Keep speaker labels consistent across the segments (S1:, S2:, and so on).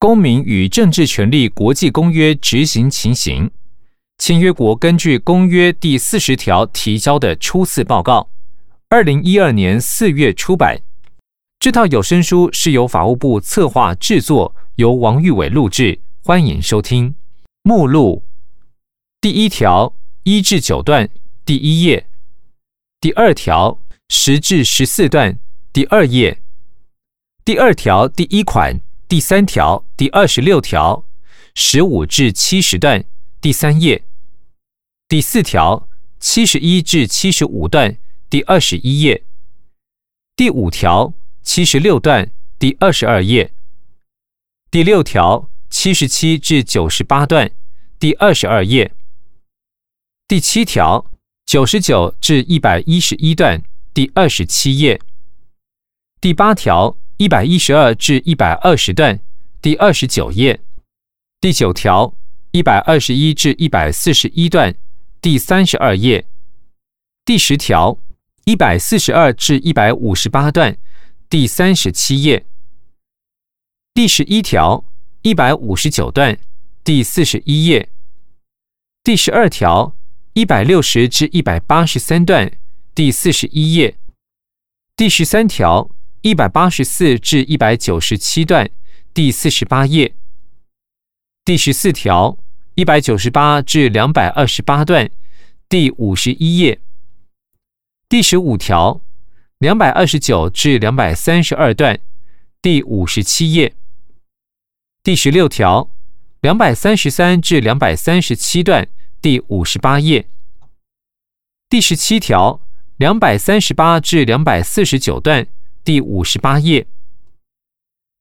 S1: 公民与政治权利国际公约执行情形，签约国根据公约第四十条提交的初次报告，二零一二年四月出版。这套有声书是由法务部策划制作，由王玉伟录制。欢迎收听。目录。第一条一至九段第一页，第二条十至十四段第二页，第二条第一款第三条第二十六条十五至七十段第三页，第四条七十一至七十五段第二十一页，第五条七十六段第二十二页，第六条。七十七至九十八段，第二十二页；第七条九十九至一百一十一段，第二十七页；第八条一百一十二至一百二十段，第二十九页；第九条一百二十一至一百四十一段，第三十二页；第十条一百四十二至一百五十八段，第三十七页；第十一条。一百五十九段，第四十一页，第十二条一百六十至一百八十三段，第四十一页，第十三条一百八十四至一百九十七段，第四十八页，第十四条一百九十八至两百二十八段，第五十一页，第十五条两百二十九至两百三十二段，第五十七页。第十六条，两百三十三至两百三十七段，第五十八页。第十七条，两百三十八至两百四十九段，第五十八页。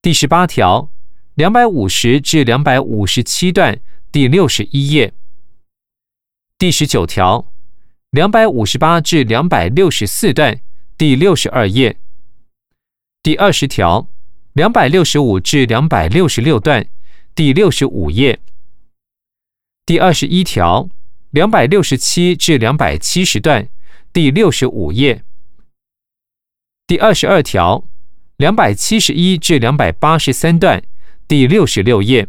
S1: 第十八条，两百五十至两百五十七段，第六十一页。第十九条，两百五十八至两百六十四段，第六十二页。第二十条。两百六十五至两百六十六段，第六十五页。第二十一条，两百六十七至两百七十段，第六十五页。第二十二条，两百七十一至两百八十三段，第六十六页。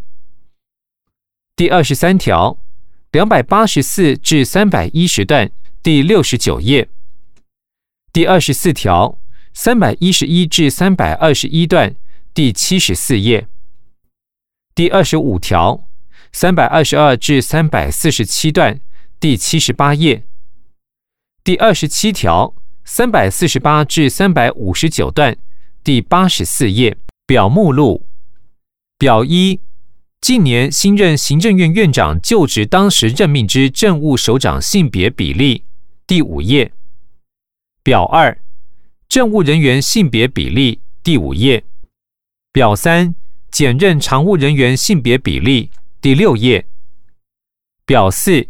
S1: 第二十三条，两百八十四至三百一十段，第六十九页。第二十四条，三百一十一至三百二十一段。第七十四页，第二十五条，三百二十二至三百四十七段，第七十八页。第二十七条，三百四十八至三百五十九段，第八十四页。表目录表一，近年新任行政院院长就职当时任命之政务首长性别比例，第五页。表二，政务人员性别比例，第五页。表三，检任常务人员性别比例，第六页。表四，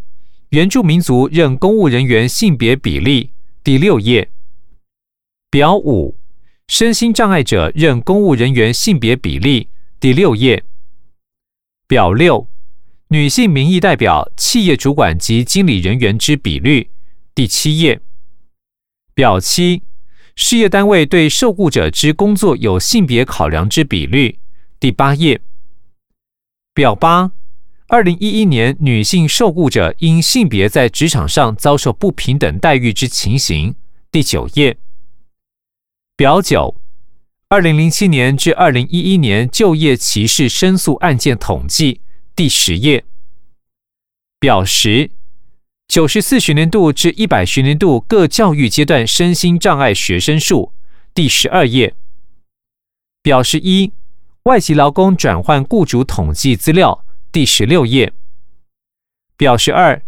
S1: 原住民族任公务人员性别比例，第六页。表五，身心障碍者任公务人员性别比例，第六页。表六，女性民意代表、企业主管及经理人员之比率，第七页。表七。事业单位对受雇者之工作有性别考量之比率，第八页。表八，二零一一年女性受雇者因性别在职场上遭受不平等待遇之情形，第九页。表九，二零零七年至二零一一年就业歧视申诉案件统计，第十页。表十。九十四学年度至一百学年度各教育阶段身心障碍学生数，第十二页。表示一，外籍劳工转换雇主统计资料，第十六页。表示二，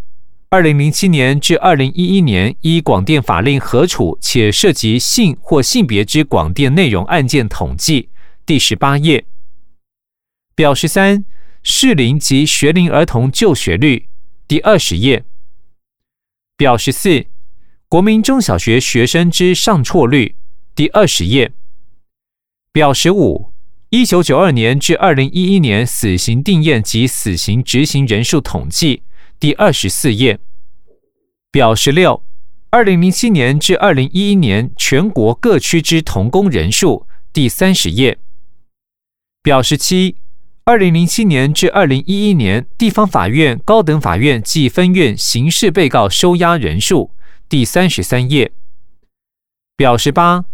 S1: 二零零七年至二零一一年依广电法令核处且涉及性或性别之广电内容案件统计，第十八页。表示三，适龄及学龄儿童就学率，第二十页。表示四，国民中小学学生之上辍率，第二十页。表示五，一九九二年至二零一一年死刑定验及死刑执行人数统计，第二十四页。表十六，二零零七年至二零一一年全国各区之童工人数，第三十页。表示七，二零零七年至二零一一年地方法院、高等法院及分院刑事被告收押人数，第三十三页。表十八，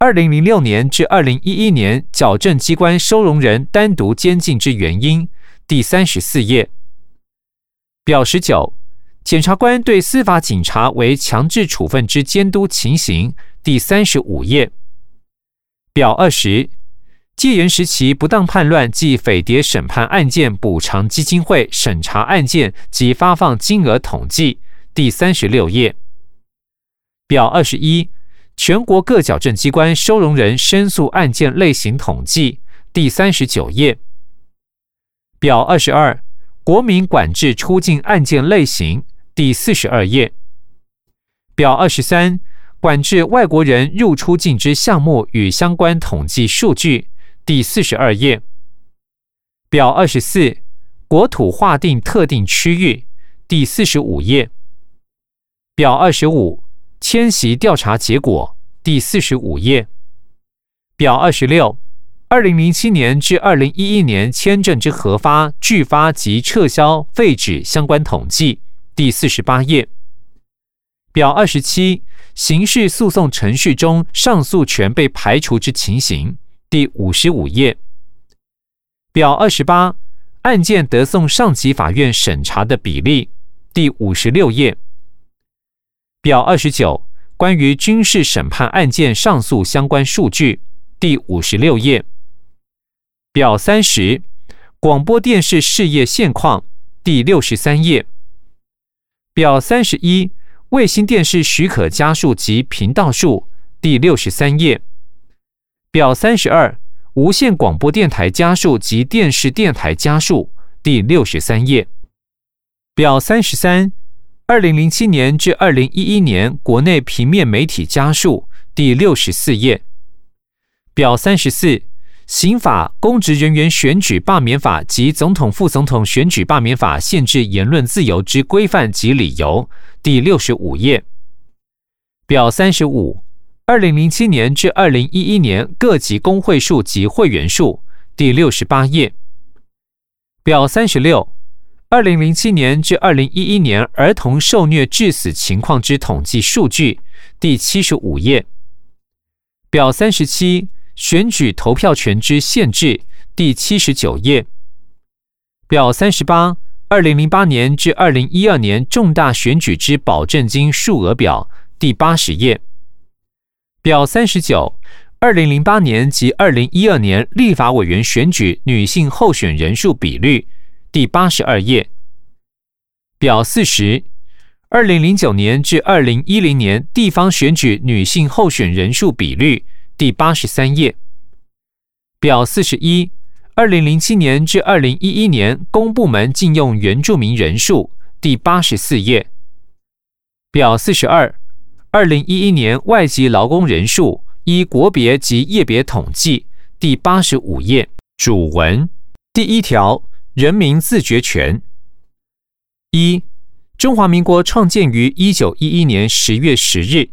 S1: 二零零六年至二零一一年矫正机关收容人单独监禁之原因，第三十四页。表十九，检察官对司法警察为强制处分之监督情形，第三十五页。表二十，戒严时期不当叛乱及匪谍审判案件补偿基金会审查案件及发放金额统计，第三十六页。表二十一。全国各矫正机关收容人申诉案件类型统计，第三十九页。表二十二，国民管制出境案件类型，第四十二页。表二十三，管制外国人入出境之项目与相关统计数据，第四十二页。表二十四，国土划定特定区域，第四十五页。表二十五。迁徙调查结果第四十五页。表二十六，二零零七年至二零一一年签证之核发、拒发及撤销、废止相关统计第四十八页。表二十七，刑事诉讼程序中上诉权被排除之情形第五十五页。表二十八，案件得送上级法院审查的比例第五十六页。表二十九，关于军事审判案件上诉相关数据，第五十六页。表三十，广播电视事业现况，第六十三页。表三十一，卫星电视许可加数及频道数，第六十三页。表三十二，无线广播电台加数及电视电台加数，第六十三页。表三十三。二零零七年至二零一一年国内平面媒体家数第六十四页表三十四刑法公职人员选举罢免法及总统副总统选举罢免法限制言论自由之规范及理由第六十五页表三十五二零零七年至二零一一年各级工会数及会员数第六十八页表三十六。二零零七年至二零一一年儿童受虐致死情况之统计数据，第七十五页。表三十七，选举投票权之限制，第七十九页。表三十八，二零零八年至二零一二年重大选举之保证金数额表，第八十页。表三十九，二零零八年及二零一二年立法委员选举女性候选人数比率。第八十二页。表四十，二零零九年至二零一零年地方选举女性候选人数比率，第八十三页。表四十一，二零零七年至二零一一年公部门禁用原住民人数，第八十四页。表四十二，二零一一年外籍劳工人数依国别及业别统计，第八十五页。主文。第一条。人民自决权。一，中华民国创建于一九一一年十月十日，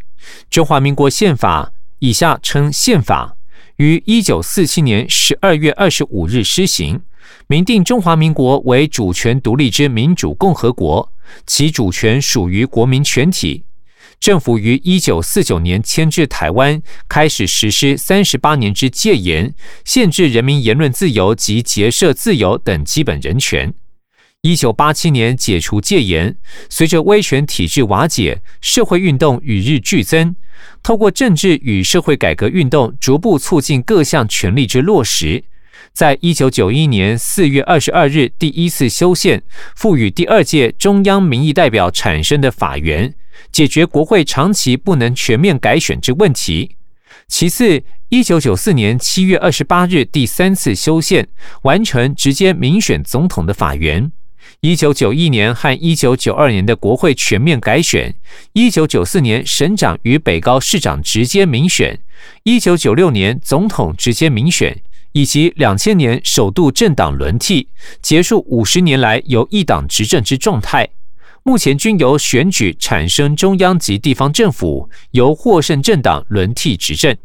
S1: 中华民国宪法（以下称宪法）于一九四七年十二月二十五日施行，明定中华民国为主权独立之民主共和国，其主权属于国民全体。政府于一九四九年迁至台湾，开始实施三十八年之戒严，限制人民言论自由及结社自由等基本人权。一九八七年解除戒严，随着威权体制瓦解，社会运动与日俱增。透过政治与社会改革运动，逐步促进各项权利之落实。在一九九一年四月二十二日第一次修宪，赋予第二届中央民意代表产生的法源。解决国会长期不能全面改选之问题。其次，一九九四年七月二十八日第三次修宪，完成直接民选总统的法源。一九九一年和一九九二年的国会全面改选，一九九四年省长与北高市长直接民选，一九九六年总统直接民选，以及两千年首度政党轮替，结束五十年来由一党执政之状态。目前均由选举产生中央及地方政府，由获胜政党轮替执政。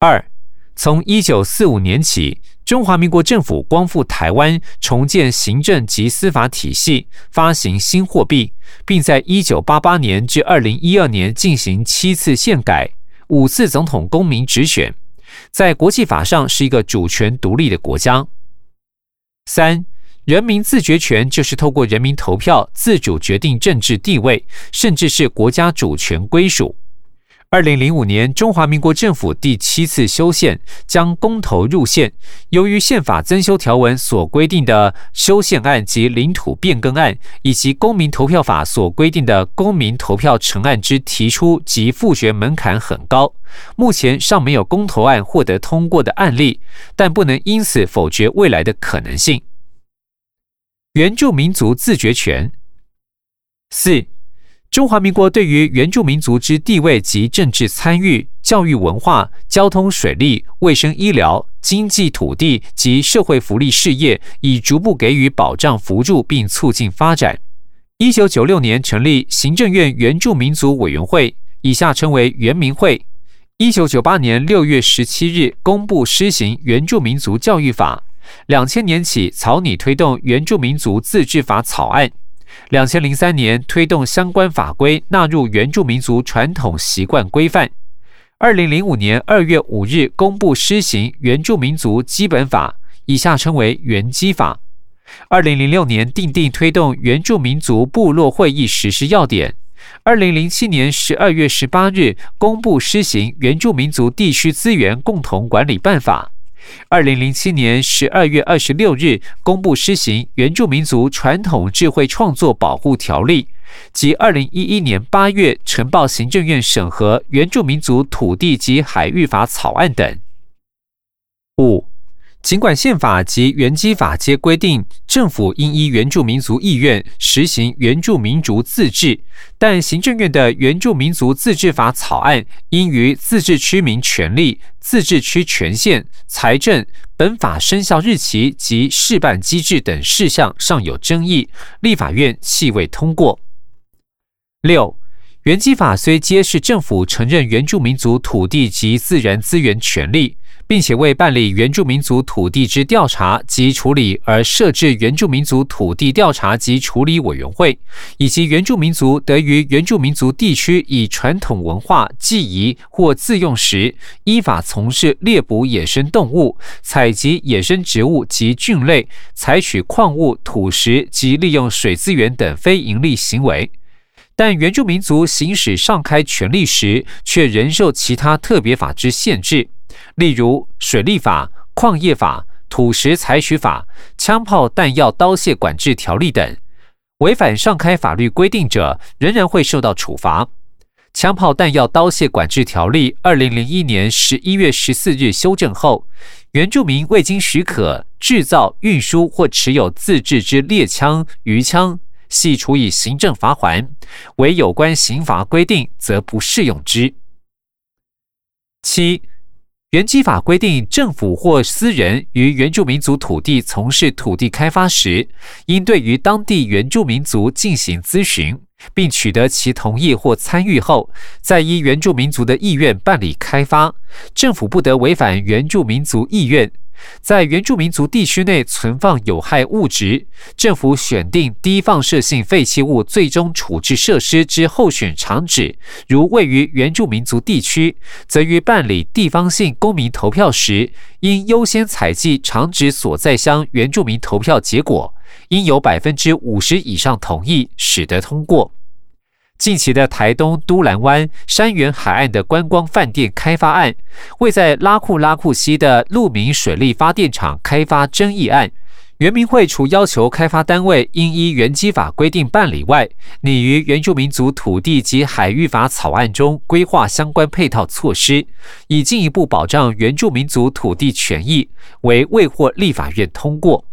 S1: 二，从一九四五年起，中华民国政府光复台湾，重建行政及司法体系，发行新货币，并在一九八八年至二零一二年进行七次宪改、五次总统公民直选，在国际法上是一个主权独立的国家。三、人民自觉权就是透过人民投票自主决定政治地位，甚至是国家主权归属。二零零五年，中华民国政府第七次修宪，将公投入宪。由于宪法增修条文所规定的修宪案及领土变更案，以及公民投票法所规定的公民投票成案之提出及复决门槛很高，目前尚没有公投案获得通过的案例，但不能因此否决未来的可能性。原住民族自决权四。中华民国对于原住民族之地位及政治参与、教育、文化、交通、水利、卫生、医疗、经济、土地及社会福利事业，已逐步给予保障、扶助并促进发展。一九九六年成立行政院原住民族委员会，以下称为原民会。一九九八年六月十七日公布施行原住民族教育法，两千年起草拟推动原住民族自治法草案。两千零三年推动相关法规纳入原住民族传统习惯规范。二零零五年二月五日公布施行原住民族基本法，以下称为原基法。二零零六年订定推动原住民族部落会议实施要点。二零零七年十二月十八日公布施行原住民族地区资源共同管理办法。二零零七年十二月二十六日公布施行《原住民族传统智慧创作保护条例》，及二零一一年八月呈报行政院审核《原住民族土地及海域法》草案等。五。尽管宪法及原基法皆规定政府应依原住民族意愿实行原住民族自治，但行政院的原住民族自治法草案因于自治区民权利、自治区权限、财政、本法生效日期及事办机制等事项尚有争议，立法院系未通过。六。原基法虽揭示政府承认原住民族土地及自然资源权利，并且为办理原住民族土地之调查及处理而设置原住民族土地调查及处理委员会，以及原住民族得于原住民族地区以传统文化、祭仪或自用时，依法从事猎捕野生动物、采集野生植物及菌类、采取矿物、土石及利用水资源等非营利行为。但原住民族行使上开权利时，却仍受其他特别法之限制，例如水利法、矿业法、土石采取法、枪炮弹药刀械管制条例等。违反上开法律规定者，仍然会受到处罚。枪炮弹药刀械管制条例二零零一年十一月十四日修正后，原住民未经许可制造、运输或持有自制之猎枪、鱼枪。系处以行政罚款，为有关刑罚规定，则不适用之。七，原基法规定，政府或私人于原住民族土地从事土地开发时，应对于当地原住民族进行咨询，并取得其同意或参与后，再依原住民族的意愿办理开发。政府不得违反原住民族意愿。在原住民族地区内存放有害物质，政府选定低放射性废弃物最终处置设施之候选场址，如位于原住民族地区，则于办理地方性公民投票时，应优先采集场址所在乡原住民投票结果，应有百分之五十以上同意，使得通过。近期的台东都兰湾山原海岸的观光饭店开发案，为在拉库拉库西的鹿鸣水利发电厂开发争议案，原民会除要求开发单位应依原基法规定办理外，拟于原住民族土地及海域法草案中规划相关配套措施，以进一步保障原住民族土地权益，为未获立法院通过。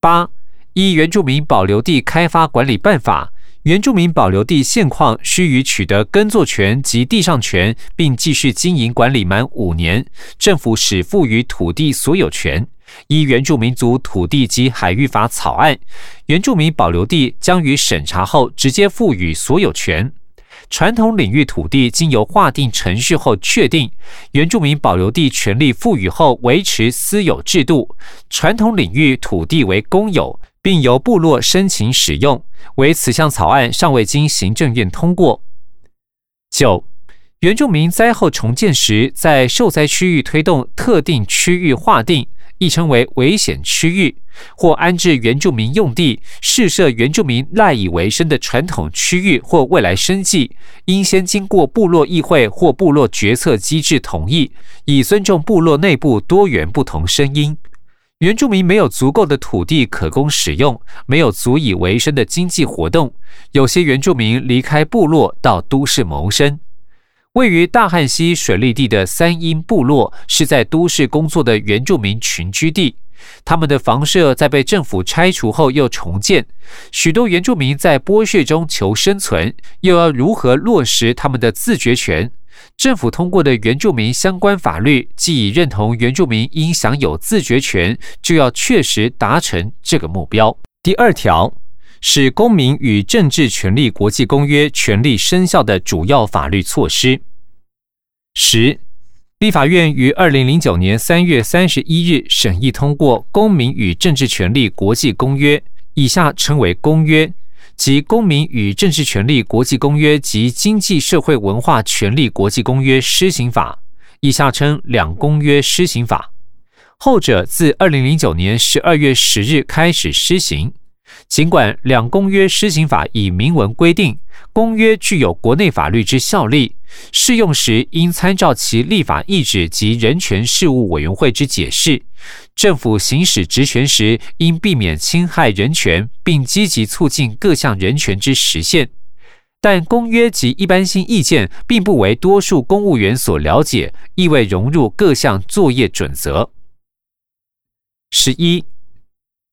S1: 八依原住民保留地开发管理办法。原住民保留地现况须于取得耕作权及地上权，并继续经营管理满五年，政府始赋予土地所有权。依原住民族土地及海域法草案，原住民保留地将于审查后直接赋予所有权。传统领域土地经由划定程序后确定，原住民保留地权利赋予后维持私有制度，传统领域土地为公有，并由部落申请使用。为此项草案尚未经行政院通过。九，原住民灾后重建时，在受灾区域推动特定区域划定。亦称为危险区域，或安置原住民用地、试设原住民赖以为生的传统区域或未来生计，应先经过部落议会或部落决策机制同意，以尊重部落内部多元不同声音。原住民没有足够的土地可供使用，没有足以为生的经济活动，有些原住民离开部落到都市谋生。位于大汉溪水利地的三英部落是在都市工作的原住民群居地，他们的房舍在被政府拆除后又重建，许多原住民在剥削中求生存，又要如何落实他们的自决权？政府通过的原住民相关法律，既已认同原住民应享有自决权，就要确实达成这个目标。第二条。是《公民与政治权利国际公约》权利生效的主要法律措施。十，立法院于二零零九年三月三十一日审议通过《公民与政治权利国际公约》（以下称为公约）及《公民与政治权利国际公约》及《经济社会文化权利国际公约施行法》（以下称两公约施行法）。后者自二零零九年十二月十日开始施行。尽管两公约施行法已明文规定，公约具有国内法律之效力，适用时应参照其立法意志及人权事务委员会之解释。政府行使职权时，应避免侵害人权，并积极促进各项人权之实现。但公约及一般性意见并不为多数公务员所了解，亦未融入各项作业准则。十一。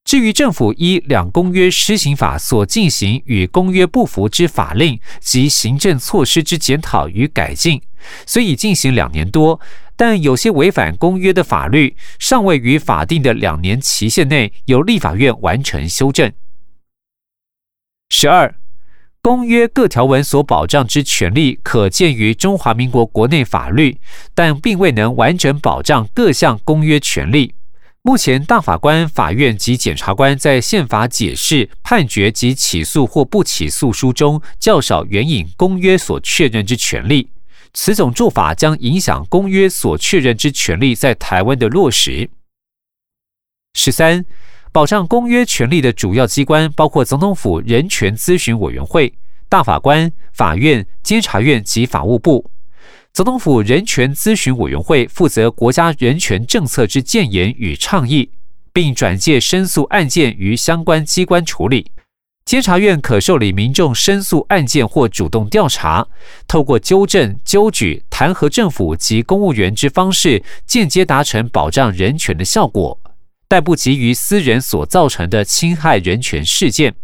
S1: 至于政府依两公约施行法所进行与公约不符之法令及行政措施之检讨与改进，虽已进行两年多，但有些违反公约的法律尚未于法定的两年期限内由立法院完成修正。十二，公约各条文所保障之权利可见于中华民国国内法律，但并未能完整保障各项公约权利。目前，大法官、法院及检察官在宪法解释、判决及起诉或不起诉书中较少援引公约所确认之权利。此种做法将影响公约所确认之权利在台湾的落实。十三，保障公约权利的主要机关包括总统府人权咨询委员会、大法官、法院、监察院及法务部。总统府人权咨询委员会负责国家人权政策之建言与倡议，并转介申诉案件于相关机关处理。监察院可受理民众申诉案件或主动调查，透过纠正、纠举、弹劾政府及公务员之方式，间接达成保障人权的效果，但不急于私人所造成的侵害人权事件。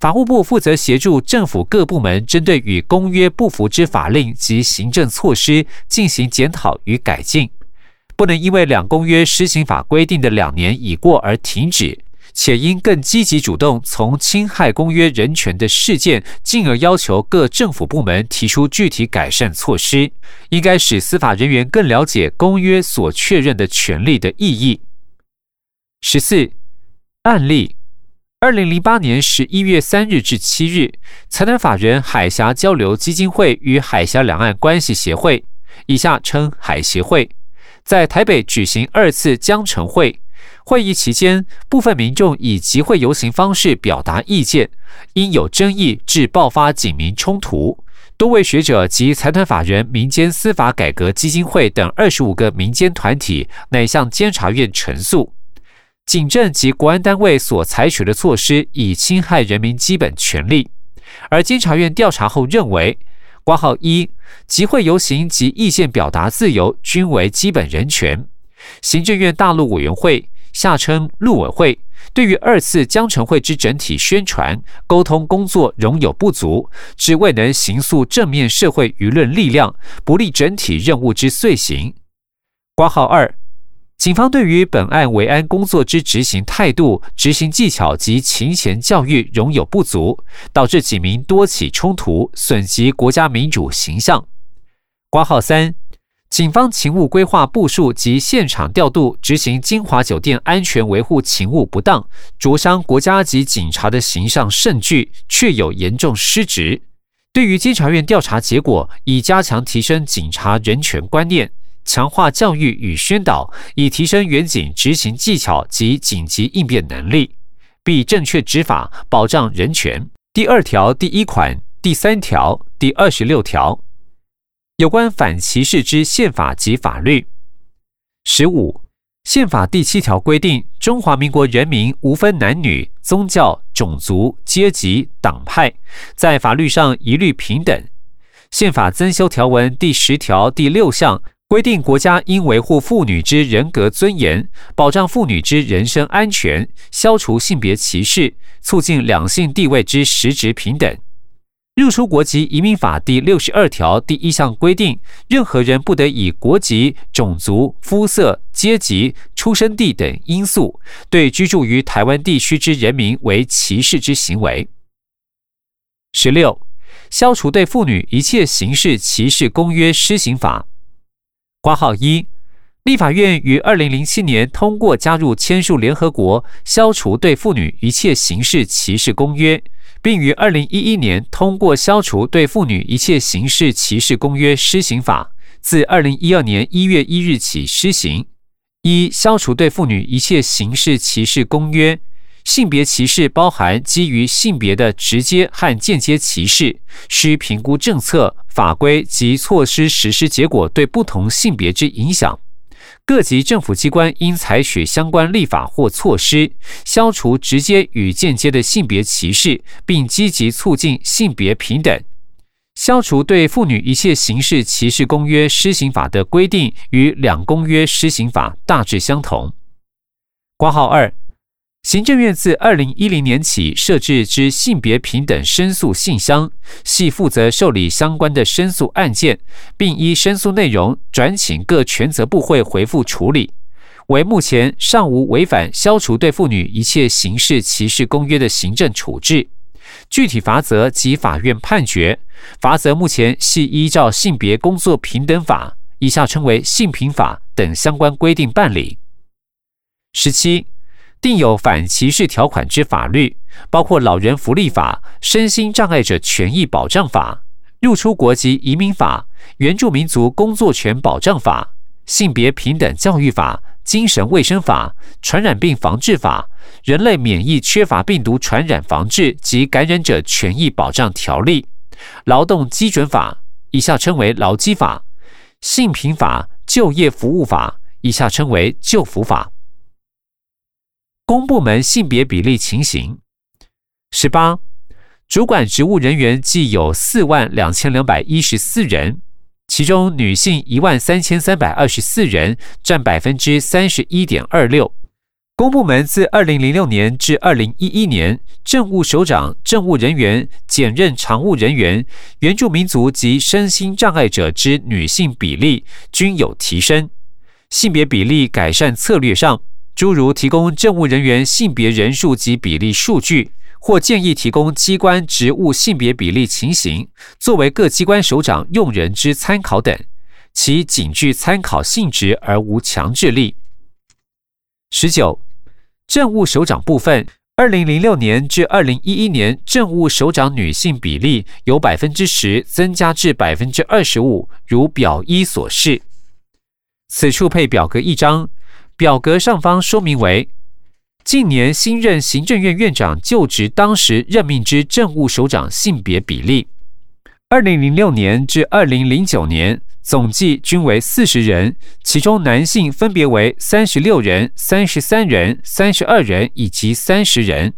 S1: 法务部负责协助政府各部门针对与公约不符之法令及行政措施进行检讨与改进，不能因为两公约施行法规定的两年已过而停止，且应更积极主动从侵害公约人权的事件，进而要求各政府部门提出具体改善措施，应该使司法人员更了解公约所确认的权利的意义。十四案例。二零零八年十一月三日至七日，财团法人海峡交流基金会与海峡两岸关系协会（以下称海协会）在台北举行二次江城会。会议期间，部分民众以集会游行方式表达意见，因有争议致爆发警民冲突。多位学者及财团法人民间司法改革基金会等二十五个民间团体，乃向监察院陈诉。警政及国安单位所采取的措施已侵害人民基本权利，而监察院调查后认为，挂号一集会游行及意见表达自由均为基本人权。行政院大陆委员会下称陆委会对于二次江城会之整体宣传沟通工作仍有不足，只未能形塑正面社会舆论力量，不利整体任务之遂行。挂号二。警方对于本案维安工作之执行态度、执行技巧及勤前教育仍有不足，导致警民多起冲突，损及国家民主形象。挂号三，警方勤务规划部署及现场调度执行金华酒店安全维护勤务不当，灼伤国家级警察的形象甚巨，确有严重失职。对于监察院调查结果，以加强提升警察人权观念。强化教育与宣导，以提升远警执行技巧及紧急应变能力，并正确执法，保障人权。第二条第一款、第三条、第二十六条有关反歧视之宪法及法律。十五，宪法第七条规定，中华民国人民无分男女、宗教、种族、阶级、党派，在法律上一律平等。宪法增修条文第十条第六项。规定国家应维护妇女之人格尊严，保障妇女之人身安全，消除性别歧视，促进两性地位之实质平等。入出国籍移民法第六十二条第一项规定，任何人不得以国籍、种族、肤色、阶级、出生地等因素，对居住于台湾地区之人民为歧视之行为。十六，消除对妇女一切形式歧视公约施行法。挂号一，立法院于二零零七年通过加入签署联合国消除对妇女一切形式歧视公约，并于二零一一年通过消除对妇女一切形式歧视公约施行法，自二零一二年一月一日起施行。一、消除对妇女一切形式歧视公约。性别歧视包含基于性别的直接和间接歧视，需评估政策、法规及措施实施结果对不同性别之影响。各级政府机关应采取相关立法或措施，消除直接与间接的性别歧视，并积极促进性别平等。消除对妇女一切形式歧视公约施行法的规定与两公约施行法大致相同。挂号二。行政院自二零一零年起设置之性别平等申诉信箱，系负责受理相关的申诉案件，并依申诉内容转请各权责部会回复处理。为目前尚无违反消除对妇女一切形式歧视公约的行政处置，具体罚则及法院判决，罚则目前系依照性别工作平等法（以下称为性平法）等相关规定办理。十七。定有反歧视条款之法律，包括《老人福利法》、《身心障碍者权益保障法》、《入出国籍移民法》、《原住民族工作权保障法》、《性别平等教育法》、《精神卫生法》、《传染病防治法》、《人类免疫缺乏病毒传染防治及感染者权益保障条例》、《劳动基准法》（以下称为劳基法）、《性平法》、《就业服务法》（以下称为就服法）。公部门性别比例情形：十八，主管职务人员计有四万两千两百一十四人，其中女性一万三千三百二十四人，占百分之三十一点二六。公部门自二零零六年至二零一一年，政务首长、政务人员、检任常务人员、原住民族及身心障碍者之女性比例均有提升，性别比例改善策略上。诸如提供政务人员性别人数及比例数据，或建议提供机关职务性别比例情形，作为各机关首长用人之参考等，其仅具参考性质而无强制力。十九，政务首长部分，二零零六年至二零一一年政务首长女性比例由百分之十增加至百分之二十五，如表一所示。此处配表格一张。表格上方说明为近年新任行政院院长就职当时任命之政务首长性别比例，二零零六年至二零零九年总计均为四十人，其中男性分别为三十六人、三十三人、三十二人以及三十人，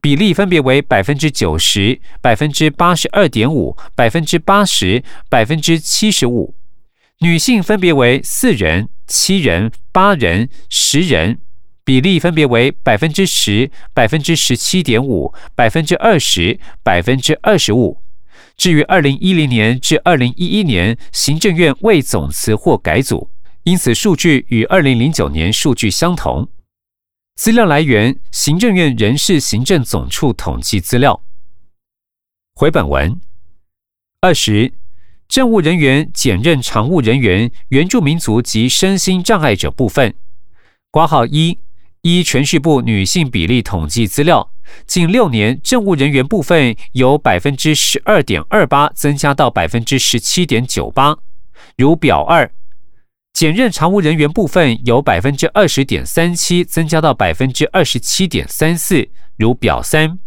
S1: 比例分别为百分之九十、百分之八十二点五、百分之八十、百分之七十五。女性分别为四人、七人、八人、十人，比例分别为百分之十、百分之十七点五、百分之二十、百分之二十五。至于二零一零年至二零一一年行政院未总辞或改组，因此数据与二零零九年数据相同。资料来源：行政院人事行政总处统计资料。回本文二十，政务人员检任常务人员原住民族及身心障碍者部分，挂号一依全序部女性比例统计资料，近六年政务人员部分由百分之十二点二八增加到百分之十七点九八，如表二。检任常务人员部分由百分之二十点三七增加到百分之二十七点三四，如表三；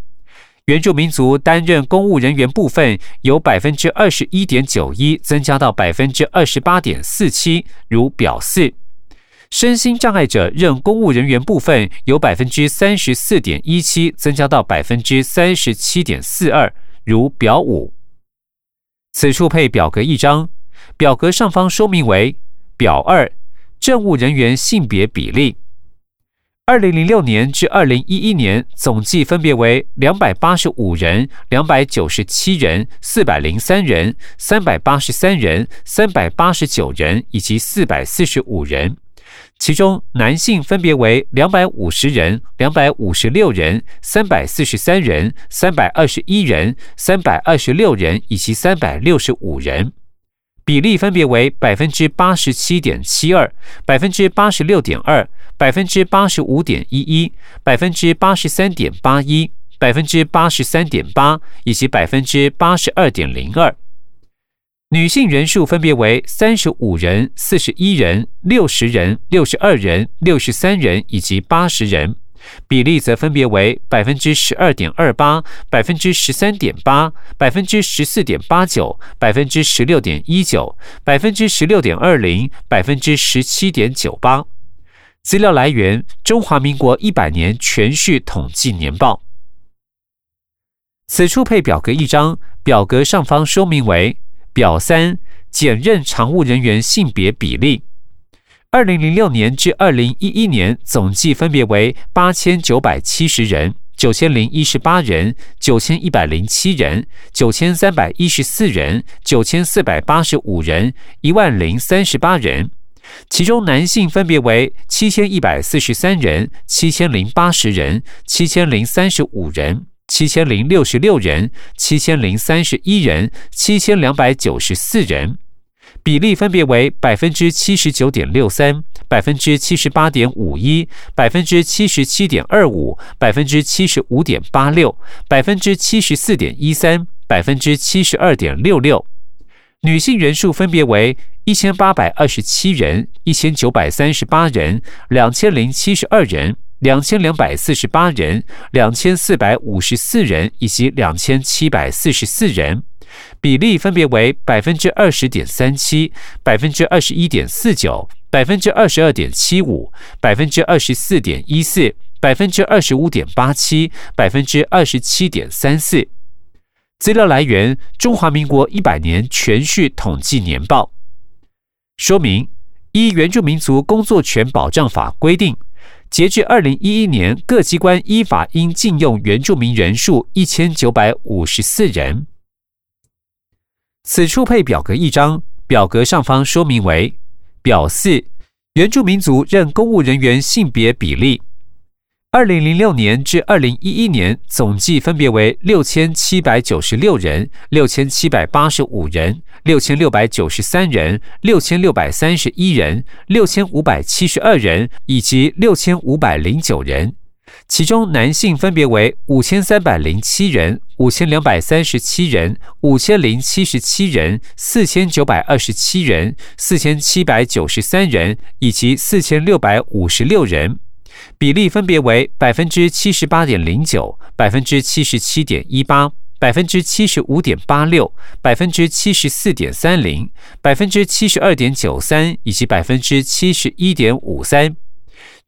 S1: 原住民族担任公务人员部分由百分之二十一点九一增加到百分之二十八点四七，如表四；身心障碍者任公务人员部分由百分之三十四点一七增加到百分之三十七点四二，如表五。此处配表格一张，表格上方说明为。表二，政务人员性别比例，二零零六年至二零一一年总计分别为两百八十五人、两百九十七人、四百零三人、三百八十三人、三百八十九人以及四百四十五人，其中男性分别为两百五十人、两百五十六人、三百四十三人、三百二十一人、三百二十六人以及三百六十五人。比例分别为百分之八十七点七二、百分之八十六点二、百分之八十五点一一、百分之八十三点八一、百分之八十三点八以及百分之八十二点零二。女性人数分别为三十五人、四十一人、六十人、六十二人、六十三人以及八十人。比例则分别为百分之十二点二八、百分之十三点八、百分之十四点八九、百分之十六点一九、百分之十六点二零、百分之十七点九八。资料来源：中华民国一百年全序统计年报。此处配表格一张，表格上方说明为表三：检任常务人员性别比例。二零零六年至二零一一年总计分别为八千九百七十人、九千零一十八人、九千一百零七人、九千三百一十四人、九千四百八十五人、一万零三十八人。其中男性分别为七千一百四十三人、七千零八十人、七千零三十五人、七千零六十六人、七千零三十一人、七千两百九十四人。比例分别为百分之七十九点六三、百分之七十八点五一、百分之七十七点二五、百分之七十五点八六、百分之七十四点一三、百分之七十二点六六。女性人数分别为一千八百二十七人、一千九百三十八人、两千零七十二人、两千两百四十八人、两千四百五十四人以及两千七百四十四人。比例分别为百分之二十点三七、百分之二十一点四九、百分之二十二点七五、百分之二十四点一四、百分之二十五点八七、百分之二十七点三四。资料来源：中华民国一百年全序统计年报。说明：依《原住民族工作权保障法》规定，截至二零一一年，各机关依法应禁用原住民人数一千九百五十四人。此处配表格一张，表格上方说明为表四：原住民族任公务人员性别比例。二零零六年至二零一一年总计分别为六千七百九十六人、六千七百八十五人、六千六百九十三人、六千六百三十一人、六千五百七十二人以及六千五百零九人。其中男性分别为五千三百零七人、五千两百三十七人、五千零七十七人、四千九百二十七人、四千七百九十三人以及四千六百五十六人，比例分别为百分之七十八点零九、百分之七十七点一八、百分之七十五点八六、百分之七十四点三零、百分之七十二点九三以及百分之七十一点五三。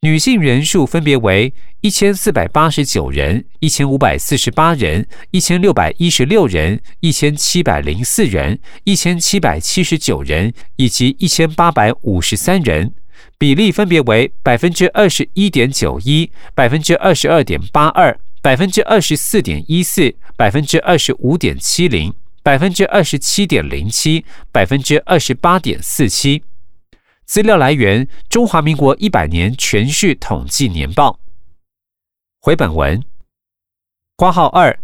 S1: 女性人数分别为一千四百八十九人、一千五百四十八人、一千六百一十六人、一千七百零四人、一千七百七十九人以及一千八百五十三人，比例分别为百分之二十一点九一、百分之二十二点八二、百分之二十四点一四、百分之二十五点七零、百分之二十七点零七、百分之二十八点四七。资料来源：中华民国一百年全序统计年报。回本文，括号二。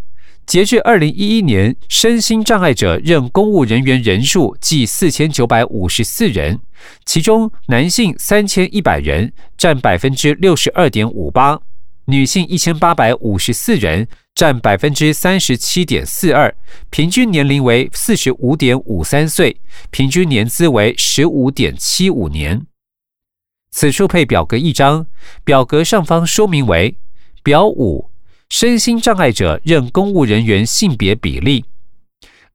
S1: 截至二零一一年，身心障碍者任公务人员人数计四千九百五十四人，其中男性三千一百人，占百分之六十二点五八；女性一千八百五十四人，占百分之三十七点四二。平均年龄为四十五点五三岁，平均年资为十五点七五年。此处配表格一张，表格上方说明为表五。身心障碍者任公务人员性别比例，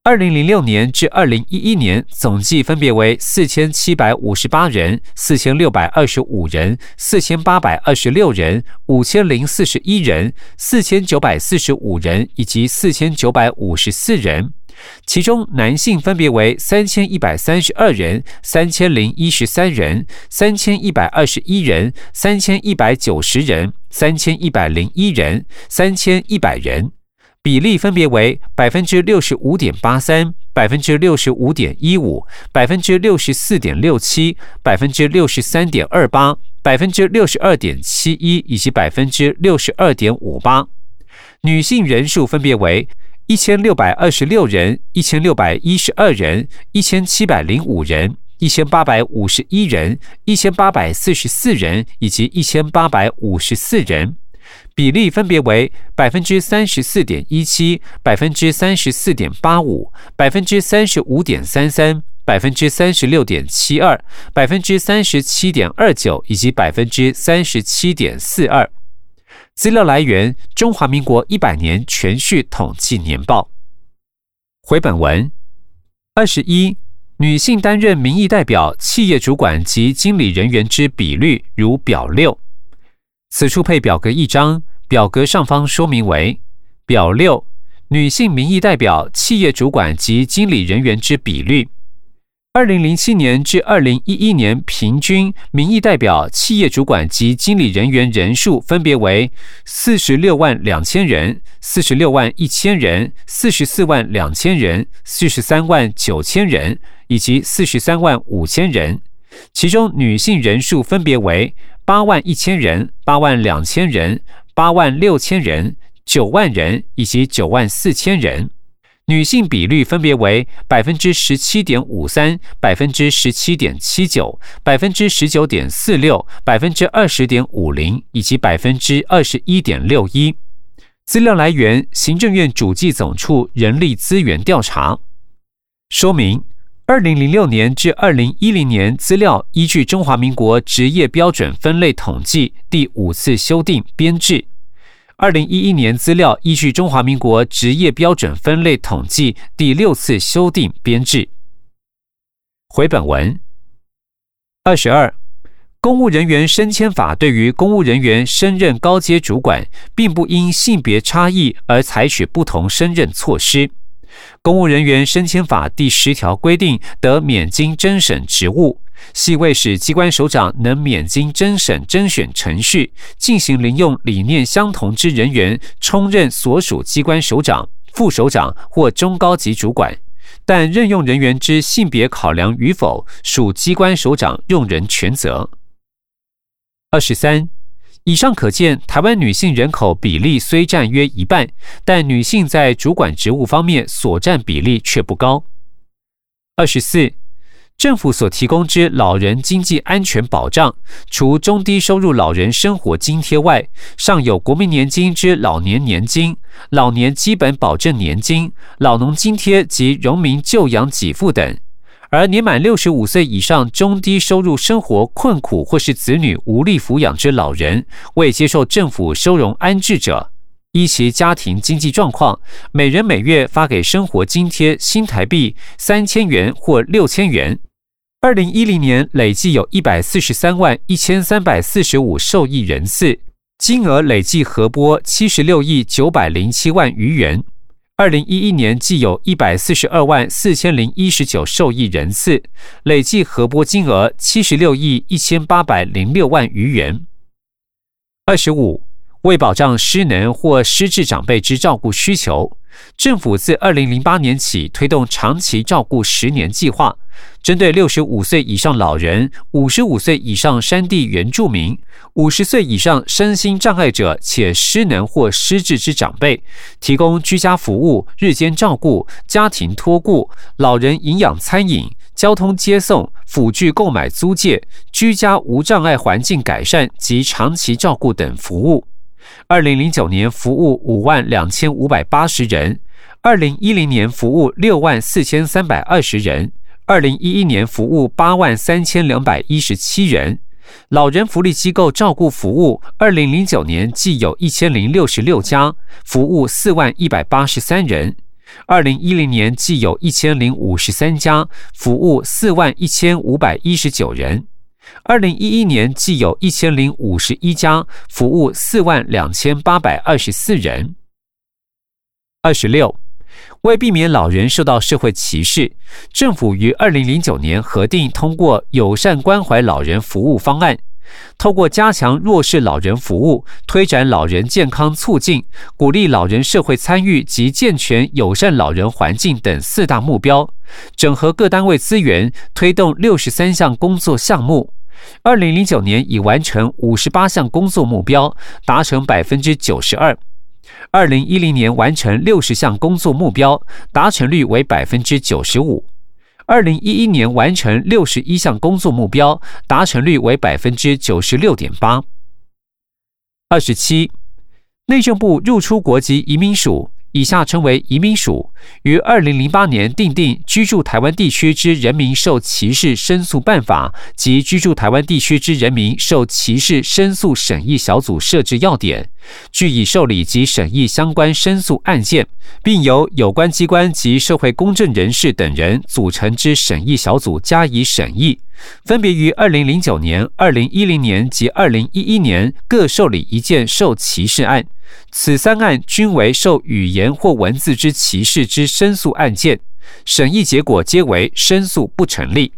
S1: 二零零六年至二零一一年总计分别为四千七百五十八人、四千六百二十五人、四千八百二十六人、五千零四十一人、四千九百四十五人以及四千九百五十四人。其中男性分别为三千一百三十二人、三千零一十三人、三千一百二十一人、三千一百九十人、三千一百零一人、三千一百人，比例分别为百分之六十五点八三、百分之六十五点一五、百分之六十四点六七、百分之六十三点二八、百分之六十二点七一以及百分之六十二点五八。女性人数分别为。一千六百二十六人，一千六百一十二人，一千七百零五人，一千八百五十一人，一千八百四十四人，以及一千八百五十四人，比例分别为百分之三十四点一七、百分之三十四点八五、百分之三十五点三三、百分之三十六点七二、百分之三十七点二九以及百分之三十七点四二。资料来源：中华民国一百年全序统计年报。回本文二十一，女性担任民意代表、企业主管及经理人员之比率如表六。此处配表格一张，表格上方说明为表六：女性民意代表、企业主管及经理人员之比率。二零零七年至二零一一年平均民意代表、企业主管及经理人员人数分别为四十六万两千人、四十六万一千人、四十四万两千人、四十三万九千人以及四十三万五千人，其中女性人数分别为八万一千人、八万两千人、八万六千人、九万人以及九万四千人。女性比率分别为百分之十七点五三、百分之十七点七九、百分之十九点四六、百分之二十点五零以及百分之二十一点六一。资料来源：行政院主计总处人力资源调查。说明：二零零六年至二零一零年资料依据中华民国职业标准分类统计第五次修订编制。二零一一年资料依据中华民国职业标准分类统计第六次修订编制。回本文二十二，公务人员升迁法对于公务人员升任高阶主管，并不因性别差异而采取不同升任措施。公务人员升迁法第十条规定，得免经征审职务。系为使机关首长能免经征审征选程序，进行临用理念相同之人员充任所属机关首长、副首长或中高级主管，但任用人员之性别考量与否，属机关首长用人权责。二十三，以上可见，台湾女性人口比例虽占约一半，但女性在主管职务方面所占比例却不高。二十四。政府所提供之老人经济安全保障，除中低收入老人生活津贴外，尚有国民年金之老年年金、老年基本保证年金、老农津贴及农民救养给付等。而年满六十五岁以上中低收入生活困苦或是子女无力抚养之老人，未接受政府收容安置者，依其家庭经济状况，每人每月发给生活津贴新台币三千元或六千元。二零一零年累计有一百四十三万一千三百四十五受益人次，金额累计核拨七十六亿九百零七万余元。二零一一年计有一百四十二万四千零一十九受益人次，累计核拨金额七十六亿一千八百零六万余元。二十五，为保障失能或失智长辈之照顾需求。政府自二零零八年起推动长期照顾十年计划，针对六十五岁以上老人、五十五岁以上山地原住民、五十岁以上身心障碍者且失能或失智之长辈，提供居家服务、日间照顾、家庭托顾、老人营养餐饮、交通接送、辅具购买租借、居家无障碍环境改善及长期照顾等服务。二零零九年服务五万两千五百八十人，二零一零年服务六万四千三百二十人，二零一一年服务八万三千两百一十七人。老人福利机构照顾服务，二零零九年计有一千零六十六家，服务四万一百八十三人；二零一零年计有一千零五十三家，服务四万一千五百一十九人。二零一一年计有一千零五十一家，服务四万两千八百二十四人。二十六，为避免老人受到社会歧视，政府于二零零九年核定通过友善关怀老人服务方案，透过加强弱势老人服务、推展老人健康促进、鼓励老人社会参与及健全友善老人环境等四大目标，整合各单位资源，推动六十三项工作项目。二零零九年已完成五十八项工作目标，达成百分之九十二；二零一零年完成六十项工作目标，达成率为百分之九十五；二零一一年完成六十一项工作目标，达成率为百分之九十六点八。二十七，内政部入出国籍移民署。以下称为移民署，于二零零八年订定《居住台湾地区之人民受歧视申诉办法》及《居住台湾地区之人民受歧视申诉审议小组设置要点》，据以受理及审议相关申诉案件，并由有关机关及社会公正人士等人组成之审议小组加以审议。分别于二零零九年、二零一零年及二零一一年各受理一件受歧视案。此三案均为受语言或文字之歧视之申诉案件，审议结果皆为申诉不成立。